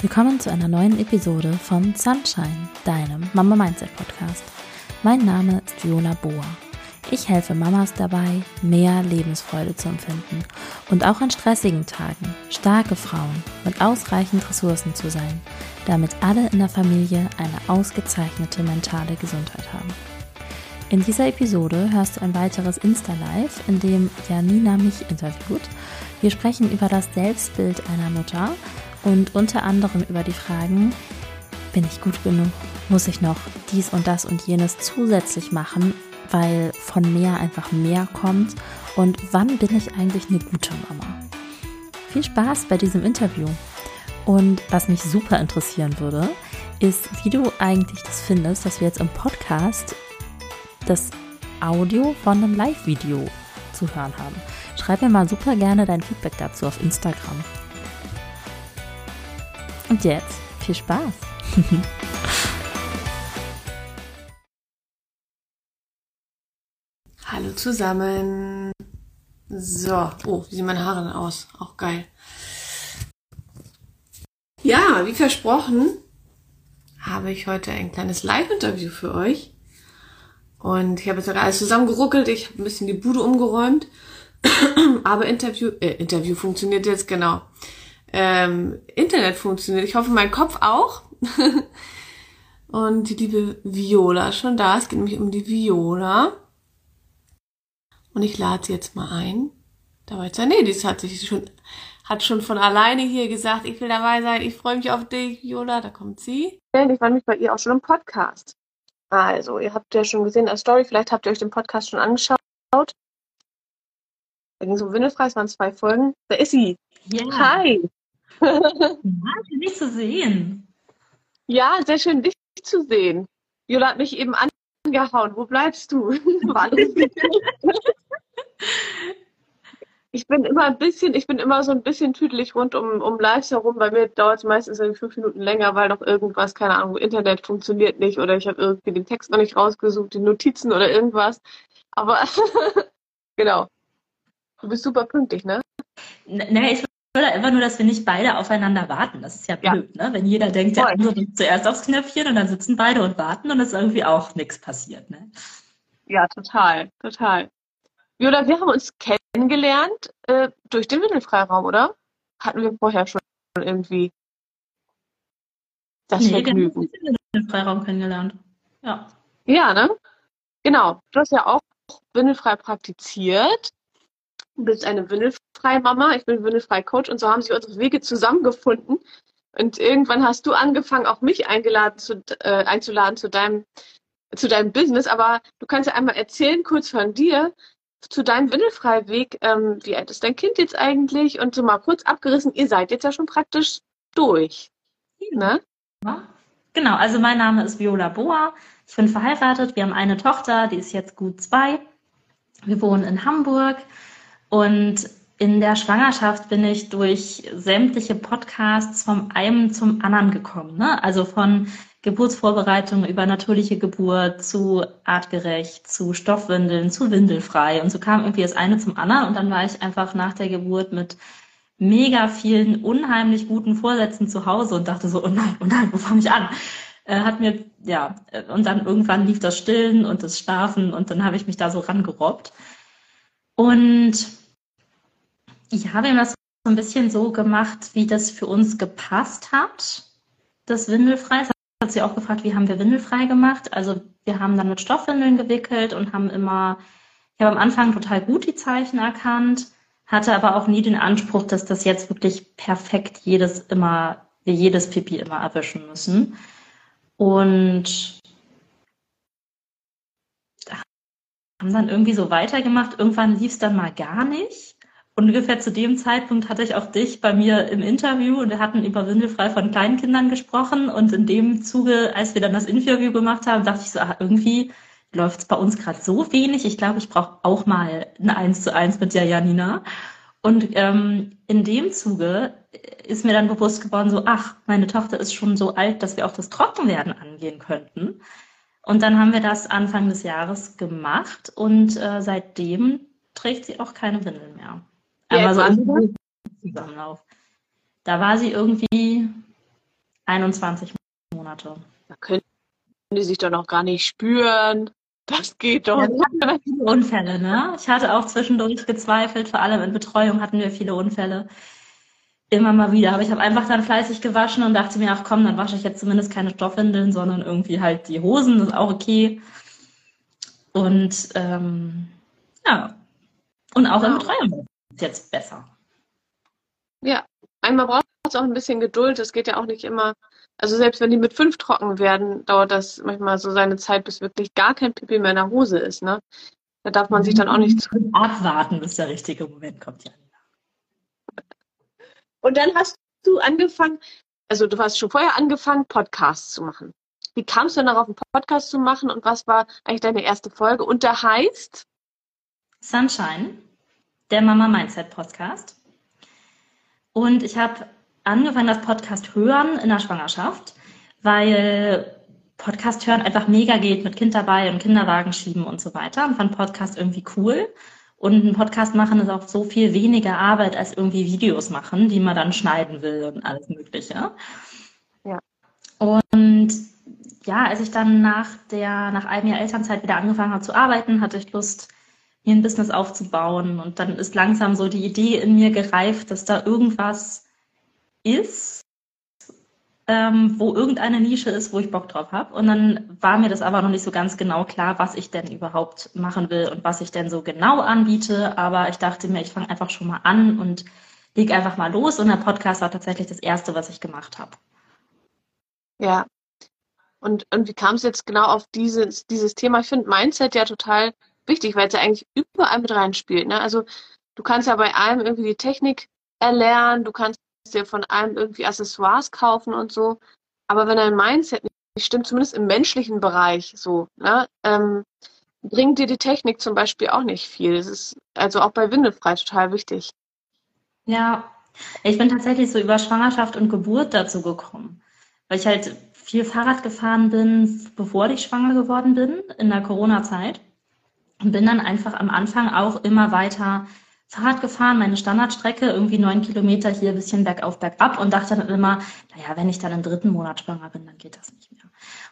Willkommen zu einer neuen Episode von Sunshine, deinem Mama Mindset Podcast. Mein Name ist Viola Boa. Ich helfe Mamas dabei, mehr Lebensfreude zu empfinden und auch an stressigen Tagen starke Frauen mit ausreichend Ressourcen zu sein, damit alle in der Familie eine ausgezeichnete mentale Gesundheit haben. In dieser Episode hörst du ein weiteres Insta-Live, in dem Janina mich interviewt. Wir sprechen über das Selbstbild einer Mutter und unter anderem über die Fragen, bin ich gut genug? Muss ich noch dies und das und jenes zusätzlich machen, weil von mehr einfach mehr kommt? Und wann bin ich eigentlich eine gute Mama? Viel Spaß bei diesem Interview. Und was mich super interessieren würde, ist, wie du eigentlich das findest, dass wir jetzt im Podcast das Audio von einem Live-Video zu hören haben. Schreib mir mal super gerne dein Feedback dazu auf Instagram. Und jetzt viel Spaß. Hallo zusammen. So, oh, wie sehen meine Haare denn aus? Auch geil. Ja, wie versprochen, habe ich heute ein kleines Live-Interview für euch. Und ich habe jetzt alles zusammengeruckelt, ich habe ein bisschen die Bude umgeräumt. Aber Interview, äh, Interview funktioniert jetzt genau ähm, Internet funktioniert. Ich hoffe, mein Kopf auch. Und die liebe Viola ist schon da. Es geht nämlich um die Viola. Und ich lade sie jetzt mal ein. Dabei sein. Nee, das hat sich schon, hat schon von alleine hier gesagt, ich will dabei sein, ich freue mich auf dich, Viola. Da kommt sie. Ich war nämlich bei ihr auch schon im Podcast. Also, ihr habt ja schon gesehen als Story, vielleicht habt ihr euch den Podcast schon angeschaut. Da ging so windelfrei, es waren zwei Folgen. Da ist sie. Ja. Hi. Ja, schön, dich zu sehen. Ja, sehr schön, dich zu sehen. Jola hat mich eben angehauen. Wo bleibst du? ich bin immer ein bisschen, ich bin immer so ein bisschen tüdelig rund um, um Lives herum. Bei mir dauert es meistens fünf Minuten länger, weil noch irgendwas, keine Ahnung, Internet funktioniert nicht oder ich habe irgendwie den Text noch nicht rausgesucht, die Notizen oder irgendwas. Aber genau. Du bist super pünktlich, ne? Nee, ich oder einfach nur, dass wir nicht beide aufeinander warten. Das ist ja blöd, ja. ne? Wenn jeder denkt, der andere drückt zuerst aufs Knöpfchen und dann sitzen beide und warten und es ist irgendwie auch nichts passiert, ne? Ja, total, total. Viola, wir haben uns kennengelernt äh, durch den Windelfreiraum, oder? Hatten wir vorher schon irgendwie das nee, Vergnügen. Wir haben den Windelfreiraum kennengelernt. Ja. Ja, ne? Genau. Du hast ja auch windelfrei praktiziert. Du bist eine windelfrei Mama, ich bin windelfrei Coach und so haben sich unsere Wege zusammengefunden. Und irgendwann hast du angefangen, auch mich eingeladen zu, äh, einzuladen zu deinem, zu deinem Business. Aber du kannst ja einmal erzählen, kurz von dir, zu deinem Windelfrei-Weg. Ähm, wie alt ist dein Kind jetzt eigentlich? Und so mal kurz abgerissen, ihr seid jetzt ja schon praktisch durch. Ne? Genau, also mein Name ist Viola Boa. Ich bin verheiratet. Wir haben eine Tochter, die ist jetzt gut zwei. Wir wohnen in Hamburg. Und in der Schwangerschaft bin ich durch sämtliche Podcasts vom einen zum anderen gekommen. Ne? Also von Geburtsvorbereitung über natürliche Geburt zu artgerecht, zu Stoffwindeln, zu windelfrei. Und so kam irgendwie das eine zum anderen. Und dann war ich einfach nach der Geburt mit mega vielen unheimlich guten Vorsätzen zu Hause und dachte so, oh nein, oh nein, wo fange ich an? Äh, hat mir, ja, und dann irgendwann lief das Stillen und das Schlafen und dann habe ich mich da so rangerobbt. Und ich habe das so ein bisschen so gemacht, wie das für uns gepasst hat, das Windelfrei. Das hat sie auch gefragt, wie haben wir Windelfrei gemacht? Also wir haben dann mit Stoffwindeln gewickelt und haben immer, ich habe am Anfang total gut die Zeichen erkannt, hatte aber auch nie den Anspruch, dass das jetzt wirklich perfekt jedes immer, wir jedes Pipi immer erwischen müssen. Und haben dann irgendwie so weitergemacht. Irgendwann lief es dann mal gar nicht. Ungefähr zu dem Zeitpunkt hatte ich auch dich bei mir im Interview und wir hatten über Windelfrei von Kleinkindern gesprochen. Und in dem Zuge, als wir dann das Interview gemacht haben, dachte ich so, ah, irgendwie läuft es bei uns gerade so wenig. Ich glaube, ich brauche auch mal ein Eins zu eins mit der Janina. Und ähm, in dem Zuge ist mir dann bewusst geworden, so, ach, meine Tochter ist schon so alt, dass wir auch das Trockenwerden angehen könnten. Und dann haben wir das Anfang des Jahres gemacht und äh, seitdem trägt sie auch keine Windeln mehr. Aber so im Zusammenlauf. Da war sie irgendwie 21 Monate. Da können die sich doch noch gar nicht spüren. Das geht doch. Ja, wir hatten viele Unfälle, ne? Ich hatte auch zwischendurch gezweifelt, vor allem in Betreuung hatten wir viele Unfälle. Immer mal wieder. Aber ich habe einfach dann fleißig gewaschen und dachte mir, ach komm, dann wasche ich jetzt zumindest keine Stoffwindeln, sondern irgendwie halt die Hosen, das ist auch okay. Und ähm, ja. Und auch genau. in Betreuung ist jetzt besser. Ja, einmal braucht es auch ein bisschen Geduld. Es geht ja auch nicht immer also selbst wenn die mit fünf trocken werden, dauert das manchmal so seine Zeit, bis wirklich gar kein Pipi mehr in der Hose ist. Ne? Da darf man sich dann auch nicht zu abwarten, bis der richtige Moment kommt. Ja. Und dann hast du angefangen, also du hast schon vorher angefangen, Podcasts zu machen. Wie kamst du denn darauf, einen Podcast zu machen und was war eigentlich deine erste Folge? Und der heißt? Sunshine, der Mama Mindset Podcast. Und ich habe angefangen, das Podcast hören in der Schwangerschaft, weil Podcast hören einfach mega geht mit Kind dabei und Kinderwagen schieben und so weiter und fand Podcast irgendwie cool. Und ein Podcast machen ist auch so viel weniger Arbeit als irgendwie Videos machen, die man dann schneiden will und alles Mögliche. Ja. Und ja, als ich dann nach der, nach einem Jahr Elternzeit wieder angefangen habe zu arbeiten, hatte ich Lust, mir ein Business aufzubauen. Und dann ist langsam so die Idee in mir gereift, dass da irgendwas ist, ähm, wo irgendeine Nische ist, wo ich Bock drauf habe. Und dann war mir das aber noch nicht so ganz genau klar, was ich denn überhaupt machen will und was ich denn so genau anbiete. Aber ich dachte mir, ich fange einfach schon mal an und leg einfach mal los. Und der Podcast war tatsächlich das erste, was ich gemacht habe. Ja. Und, und wie kam es jetzt genau auf dieses, dieses Thema? Ich finde Mindset ja total wichtig, weil es ja eigentlich überall mit reinspielt. Ne? Also du kannst ja bei allem irgendwie die Technik erlernen, du kannst dir von allem irgendwie Accessoires kaufen und so. Aber wenn dein Mindset nicht stimmt, zumindest im menschlichen Bereich so, ne, ähm, bringt dir die Technik zum Beispiel auch nicht viel. Das ist also auch bei Windelfrei total wichtig. Ja, ich bin tatsächlich so über Schwangerschaft und Geburt dazu gekommen, weil ich halt viel Fahrrad gefahren bin, bevor ich schwanger geworden bin, in der Corona-Zeit. Und bin dann einfach am Anfang auch immer weiter Fahrrad gefahren, meine Standardstrecke, irgendwie neun Kilometer hier ein bisschen bergauf, bergab und dachte dann immer, naja, wenn ich dann im dritten Monat schwanger bin, dann geht das nicht mehr.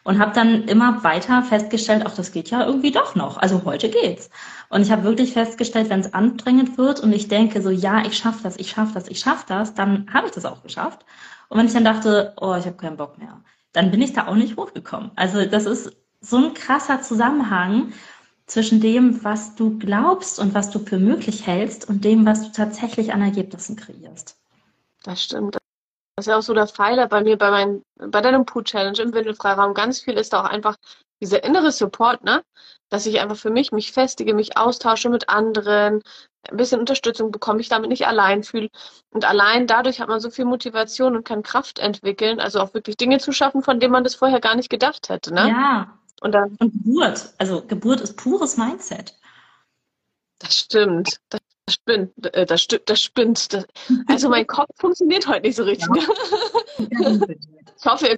Und habe dann immer weiter festgestellt, ach, das geht ja irgendwie doch noch. Also heute geht's. Und ich habe wirklich festgestellt, wenn es anstrengend wird und ich denke so, ja, ich schaffe das, ich schaffe das, ich schaffe das, dann habe ich das auch geschafft. Und wenn ich dann dachte, oh, ich habe keinen Bock mehr, dann bin ich da auch nicht hochgekommen. Also das ist so ein krasser Zusammenhang zwischen dem, was du glaubst und was du für möglich hältst und dem, was du tatsächlich an Ergebnissen kreierst. Das stimmt. Das ist ja auch so der Pfeiler bei mir, bei, mein, bei deinem Poo Challenge im Windelfreiraum. Ganz viel ist da auch einfach dieser innere Support, ne? Dass ich einfach für mich mich festige, mich austausche mit anderen, ein bisschen Unterstützung bekomme, ich damit nicht allein fühle. Und allein dadurch hat man so viel Motivation und kann Kraft entwickeln, also auch wirklich Dinge zu schaffen, von denen man das vorher gar nicht gedacht hätte, ne? Ja, und, dann, und Geburt, also Geburt ist pures Mindset. Das stimmt. Das spinnt. Äh, das, stimmt, das spinnt. Das, also mein Kopf funktioniert heute nicht so richtig. Ja. ich hoffe, ihr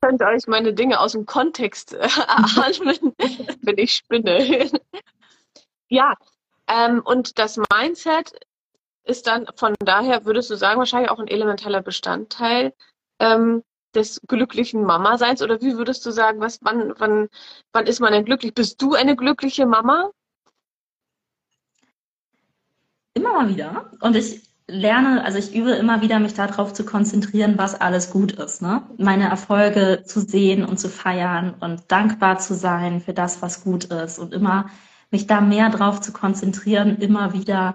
könnt euch meine Dinge aus dem Kontext erahnen, wenn ich spinne. ja, ähm, und das Mindset ist dann von daher, würdest du sagen, wahrscheinlich auch ein elementarer Bestandteil ähm, des glücklichen Mama-Seins? Oder wie würdest du sagen, was, wann, wann, wann ist man denn glücklich? Bist du eine glückliche Mama? Immer mal wieder. Und ich lerne, also ich übe immer wieder, mich darauf zu konzentrieren, was alles gut ist. Ne? Meine Erfolge zu sehen und zu feiern und dankbar zu sein für das, was gut ist. Und immer mich da mehr drauf zu konzentrieren, immer wieder,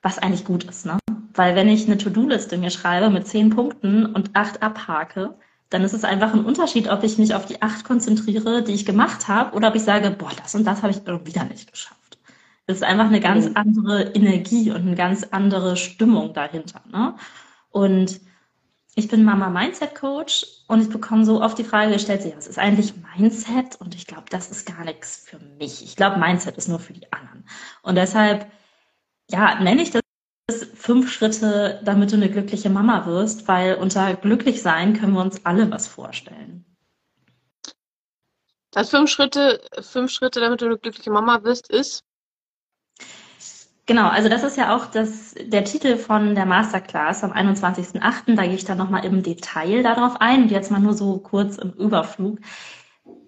was eigentlich gut ist. Ne? Weil wenn ich eine To-Do-Liste mir schreibe mit zehn Punkten und acht abhake, dann ist es einfach ein Unterschied, ob ich mich auf die acht konzentriere, die ich gemacht habe, oder ob ich sage, boah, das und das habe ich wieder nicht geschafft. Es ist einfach eine ganz mhm. andere Energie und eine ganz andere Stimmung dahinter. Ne? Und ich bin Mama Mindset Coach und ich bekomme so oft die Frage gestellt, ja, was ist eigentlich Mindset? Und ich glaube, das ist gar nichts für mich. Ich glaube, Mindset ist nur für die anderen. Und deshalb, ja, nenne ich das fünf Schritte, damit du eine glückliche Mama wirst, weil unter glücklich sein können wir uns alle was vorstellen. Das fünf Schritte, fünf Schritte, damit du eine glückliche Mama wirst, ist? Genau, also das ist ja auch das, der Titel von der Masterclass am 21.08. Da gehe ich dann nochmal im Detail darauf ein. Jetzt mal nur so kurz im Überflug.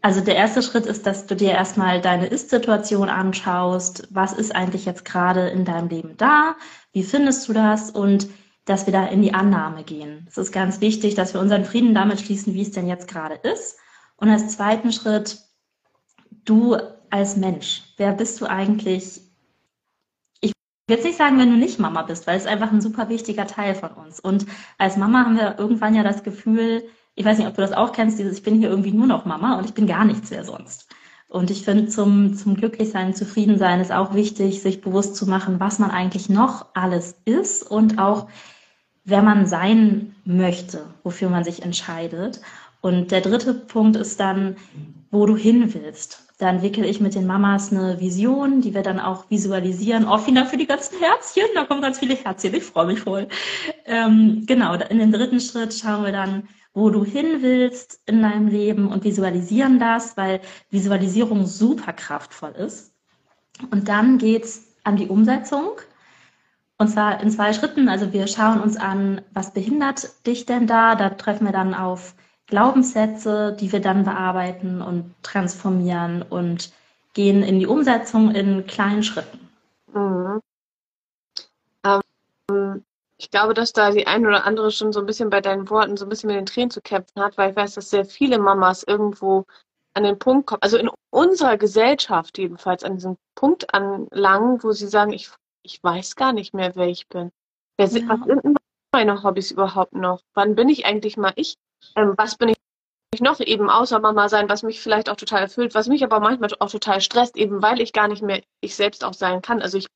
Also der erste Schritt ist, dass du dir erstmal deine Ist-Situation anschaust. Was ist eigentlich jetzt gerade in deinem Leben da? Wie findest du das? Und dass wir da in die Annahme gehen. Es ist ganz wichtig, dass wir unseren Frieden damit schließen, wie es denn jetzt gerade ist. Und als zweiten Schritt, du als Mensch, wer bist du eigentlich? Ich will jetzt nicht sagen, wenn du nicht Mama bist, weil es einfach ein super wichtiger Teil von uns. Und als Mama haben wir irgendwann ja das Gefühl, ich weiß nicht, ob du das auch kennst, dieses, ich bin hier irgendwie nur noch Mama und ich bin gar nichts mehr sonst. Und ich finde, zum, zum Glücklichsein, Zufriedensein ist auch wichtig, sich bewusst zu machen, was man eigentlich noch alles ist und auch, wer man sein möchte, wofür man sich entscheidet. Und der dritte Punkt ist dann, wo du hin willst. Da entwickle ich mit den Mamas eine Vision, die wir dann auch visualisieren. Oh, vielen Dank für die ganzen Herzchen. Da kommen ganz viele Herzchen. Ich freue mich voll. Ähm, genau, in den dritten Schritt schauen wir dann, wo du hin willst in deinem Leben und visualisieren das, weil Visualisierung super kraftvoll ist. Und dann geht's an die Umsetzung. Und zwar in zwei Schritten. Also wir schauen uns an, was behindert dich denn da? Da treffen wir dann auf Glaubenssätze, die wir dann bearbeiten und transformieren und gehen in die Umsetzung in kleinen Schritten. Mhm. Ich glaube, dass da die eine oder andere schon so ein bisschen bei deinen Worten so ein bisschen mit den Tränen zu kämpfen hat, weil ich weiß, dass sehr viele Mamas irgendwo an den Punkt kommen, also in unserer Gesellschaft jedenfalls an diesen Punkt anlangen, wo sie sagen, ich, ich weiß gar nicht mehr, wer ich bin. Wer sind, ja. Was sind meine Hobbys überhaupt noch? Wann bin ich eigentlich mal ich? Ähm, was bin ich noch eben außer Mama sein, was mich vielleicht auch total erfüllt, was mich aber manchmal auch total stresst, eben weil ich gar nicht mehr ich selbst auch sein kann. Also ich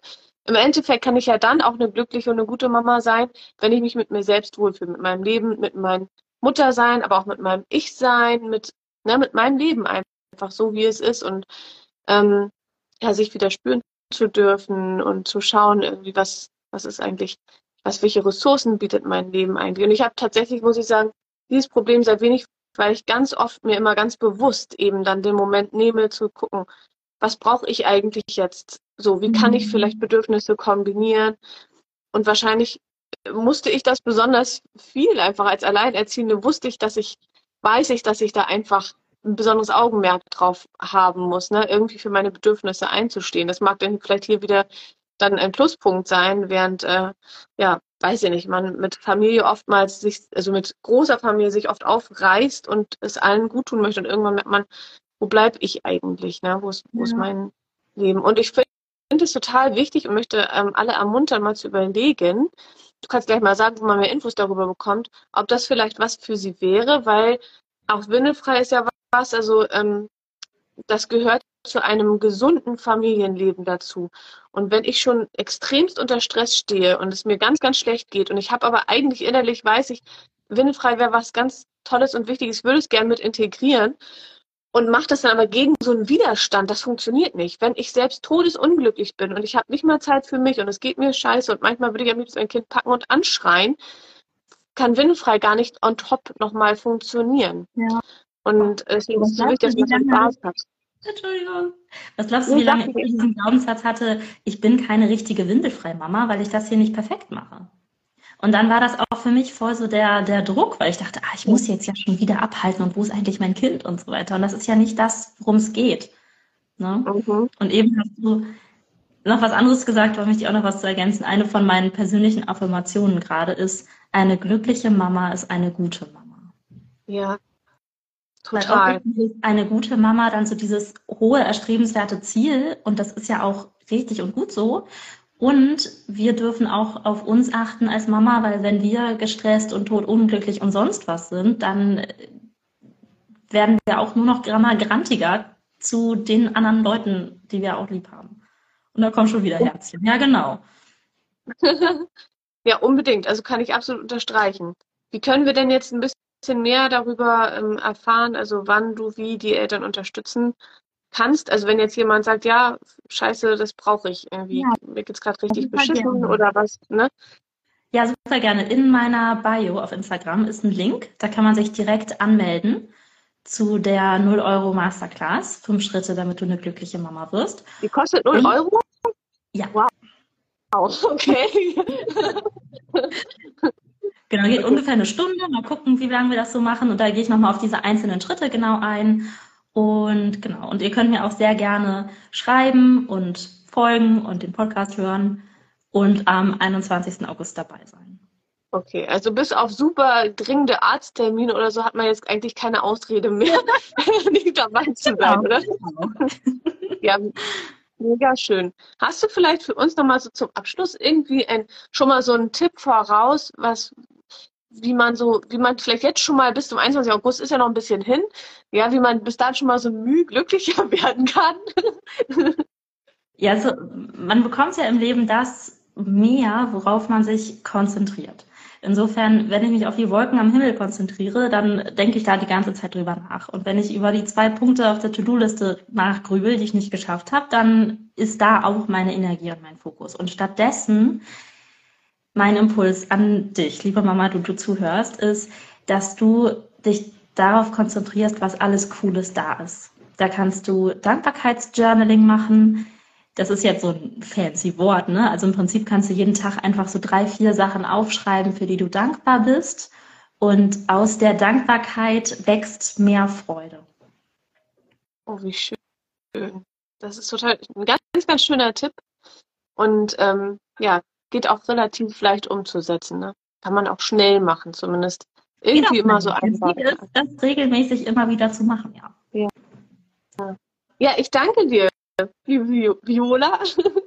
im Endeffekt kann ich ja dann auch eine glückliche und eine gute Mama sein, wenn ich mich mit mir selbst wohlfühle, mit meinem Leben, mit meinem Muttersein, aber auch mit meinem Ich-Sein, mit, ne, mit meinem Leben einfach so, wie es ist und ähm, ja, sich wieder spüren zu dürfen und zu schauen, irgendwie, was, was ist eigentlich, was, welche Ressourcen bietet mein Leben eigentlich. Und ich habe tatsächlich, muss ich sagen, dieses Problem seit wenig, weil ich ganz oft mir immer ganz bewusst eben dann den Moment nehme, zu gucken, was brauche ich eigentlich jetzt? So, wie kann ich mhm. vielleicht Bedürfnisse kombinieren? Und wahrscheinlich musste ich das besonders viel einfach als Alleinerziehende wusste ich, dass ich, weiß ich, dass ich da einfach ein besonderes Augenmerk drauf haben muss, ne? irgendwie für meine Bedürfnisse einzustehen. Das mag dann vielleicht hier wieder dann ein Pluspunkt sein, während, äh, ja, weiß ich nicht, man mit Familie oftmals sich, also mit großer Familie sich oft aufreißt und es allen gut tun möchte und irgendwann merkt man, wo bleibe ich eigentlich, ne? wo, ist, wo ja. ist mein Leben? Und ich finde es total wichtig und möchte ähm, alle ermuntern, mal zu überlegen, du kannst gleich mal sagen, wo man mehr Infos darüber bekommt, ob das vielleicht was für sie wäre, weil auch windelfrei ist ja was, also ähm, das gehört zu einem gesunden Familienleben dazu. Und wenn ich schon extremst unter Stress stehe und es mir ganz, ganz schlecht geht und ich habe aber eigentlich innerlich weiß ich, windelfrei wäre was ganz Tolles und Wichtiges, würde es gerne mit integrieren und macht das dann aber gegen so einen Widerstand. Das funktioniert nicht. Wenn ich selbst todesunglücklich bin und ich habe nicht mal Zeit für mich und es geht mir scheiße und manchmal würde ich am liebsten ein Kind packen und anschreien, kann Winnenfrei gar nicht on top nochmal funktionieren. Ja. Und deswegen ist es so wichtig, dass man Spaß hat. Entschuldigung. Was glaubst du, wie lange ich diesen Glaubenssatz hatte, ich bin keine richtige windelfreie Mama, weil ich das hier nicht perfekt mache? Und dann war das auch für mich voll so der, der Druck, weil ich dachte, ah, ich muss jetzt ja schon wieder abhalten und wo ist eigentlich mein Kind und so weiter. Und das ist ja nicht das, worum es geht. Ne? Mhm. Und eben hast du noch was anderes gesagt, da möchte ich auch noch was zu ergänzen. Eine von meinen persönlichen Affirmationen gerade ist, eine glückliche Mama ist eine gute Mama. Ja, total. Eine gute Mama dann so dieses hohe, erstrebenswerte Ziel und das ist ja auch richtig und gut so. Und wir dürfen auch auf uns achten als Mama, weil wenn wir gestresst und totunglücklich und sonst was sind, dann werden wir auch nur noch grantiger zu den anderen Leuten, die wir auch lieb haben. Und da kommt schon wieder Herzchen. Ja, genau. ja, unbedingt. Also kann ich absolut unterstreichen. Wie können wir denn jetzt ein bisschen mehr darüber ähm, erfahren, also wann du wie die Eltern unterstützen kannst. Also wenn jetzt jemand sagt, ja, scheiße, das brauche ich irgendwie, ja. mir geht's gerade richtig beschissen gerne. oder was, ne? Ja, super gerne. In meiner Bio auf Instagram ist ein Link, da kann man sich direkt anmelden zu der 0 Euro Masterclass. Fünf Schritte, damit du eine glückliche Mama wirst. Die kostet 0 Euro? Ja. Wow. okay. Genau, geht ungefähr eine Stunde. Mal gucken, wie lange wir das so machen. Und da gehe ich nochmal auf diese einzelnen Schritte genau ein. Und genau, und ihr könnt mir auch sehr gerne schreiben und folgen und den Podcast hören und am 21. August dabei sein. Okay, also bis auf super dringende Arzttermine oder so hat man jetzt eigentlich keine Ausrede mehr, nicht dabei zu sein, genau. oder? ja, mega schön. Hast du vielleicht für uns nochmal so zum Abschluss irgendwie ein, schon mal so einen Tipp voraus, was, wie man so, wie man vielleicht jetzt schon mal bis zum 21. August ist ja noch ein bisschen hin, ja, wie man bis dahin schon mal so müh glücklicher werden kann. ja, also man bekommt ja im Leben das mehr, worauf man sich konzentriert. Insofern, wenn ich mich auf die Wolken am Himmel konzentriere, dann denke ich da die ganze Zeit drüber nach. Und wenn ich über die zwei Punkte auf der To-Do-Liste nachgrübel, die ich nicht geschafft habe, dann ist da auch meine Energie und mein Fokus. Und stattdessen mein Impuls an dich, liebe Mama, du, du zuhörst, ist, dass du dich darauf konzentrierst, was alles Cooles da ist. Da kannst du Dankbarkeitsjournaling machen. Das ist jetzt so ein fancy Wort, ne? Also im Prinzip kannst du jeden Tag einfach so drei, vier Sachen aufschreiben, für die du dankbar bist. Und aus der Dankbarkeit wächst mehr Freude. Oh, wie schön. Das ist total ein ganz, ganz schöner Tipp. Und ähm, ja, geht auch relativ leicht umzusetzen. Ne? Kann man auch schnell machen, zumindest. Irgendwie genau. immer so einfach. Ist, das regelmäßig immer wieder zu machen, ja. Ja, ja ich danke dir, liebe Viola.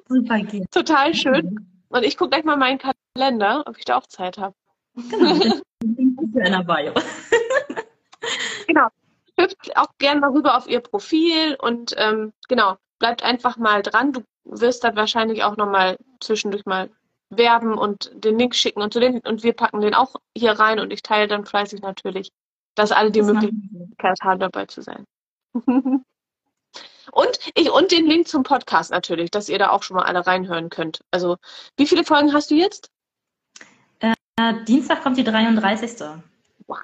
Super, gerne. Total schön. Und ich gucke gleich mal meinen Kalender, ob ich da auch Zeit habe. Genau, in der Bio. genau. Hüpft auch gerne mal rüber auf ihr Profil und ähm, genau, bleibt einfach mal dran. Du wirst dann wahrscheinlich auch nochmal zwischendurch mal werben und den Link schicken und, zu den, und wir packen den auch hier rein und ich teile dann fleißig natürlich, dass alle die das Möglichkeit haben, dabei zu sein. und, ich, und den Link zum Podcast natürlich, dass ihr da auch schon mal alle reinhören könnt. Also, wie viele Folgen hast du jetzt? Äh, Dienstag kommt die 33. Wow.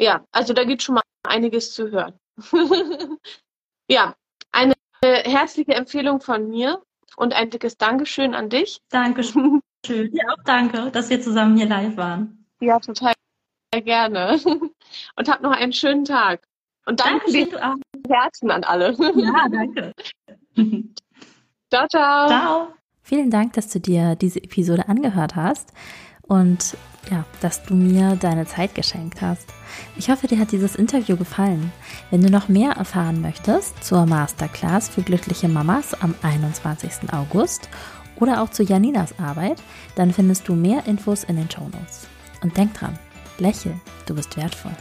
Ja, also da gibt schon mal einiges zu hören. ja, eine herzliche Empfehlung von mir und ein dickes Dankeschön an dich. Dankeschön. Ja, auch danke, dass wir zusammen hier live waren. Ja, total gerne. Und hab noch einen schönen Tag. Und danke dir Herzen an alle. Ja, danke. ciao, ciao. Ciao. Vielen Dank, dass du dir diese Episode angehört hast und ja, dass du mir deine Zeit geschenkt hast. Ich hoffe, dir hat dieses Interview gefallen. Wenn du noch mehr erfahren möchtest zur Masterclass für glückliche Mamas am 21. August oder auch zu Janinas Arbeit, dann findest du mehr Infos in den Show Notes. Und denk dran, lächel, du bist wertvoll.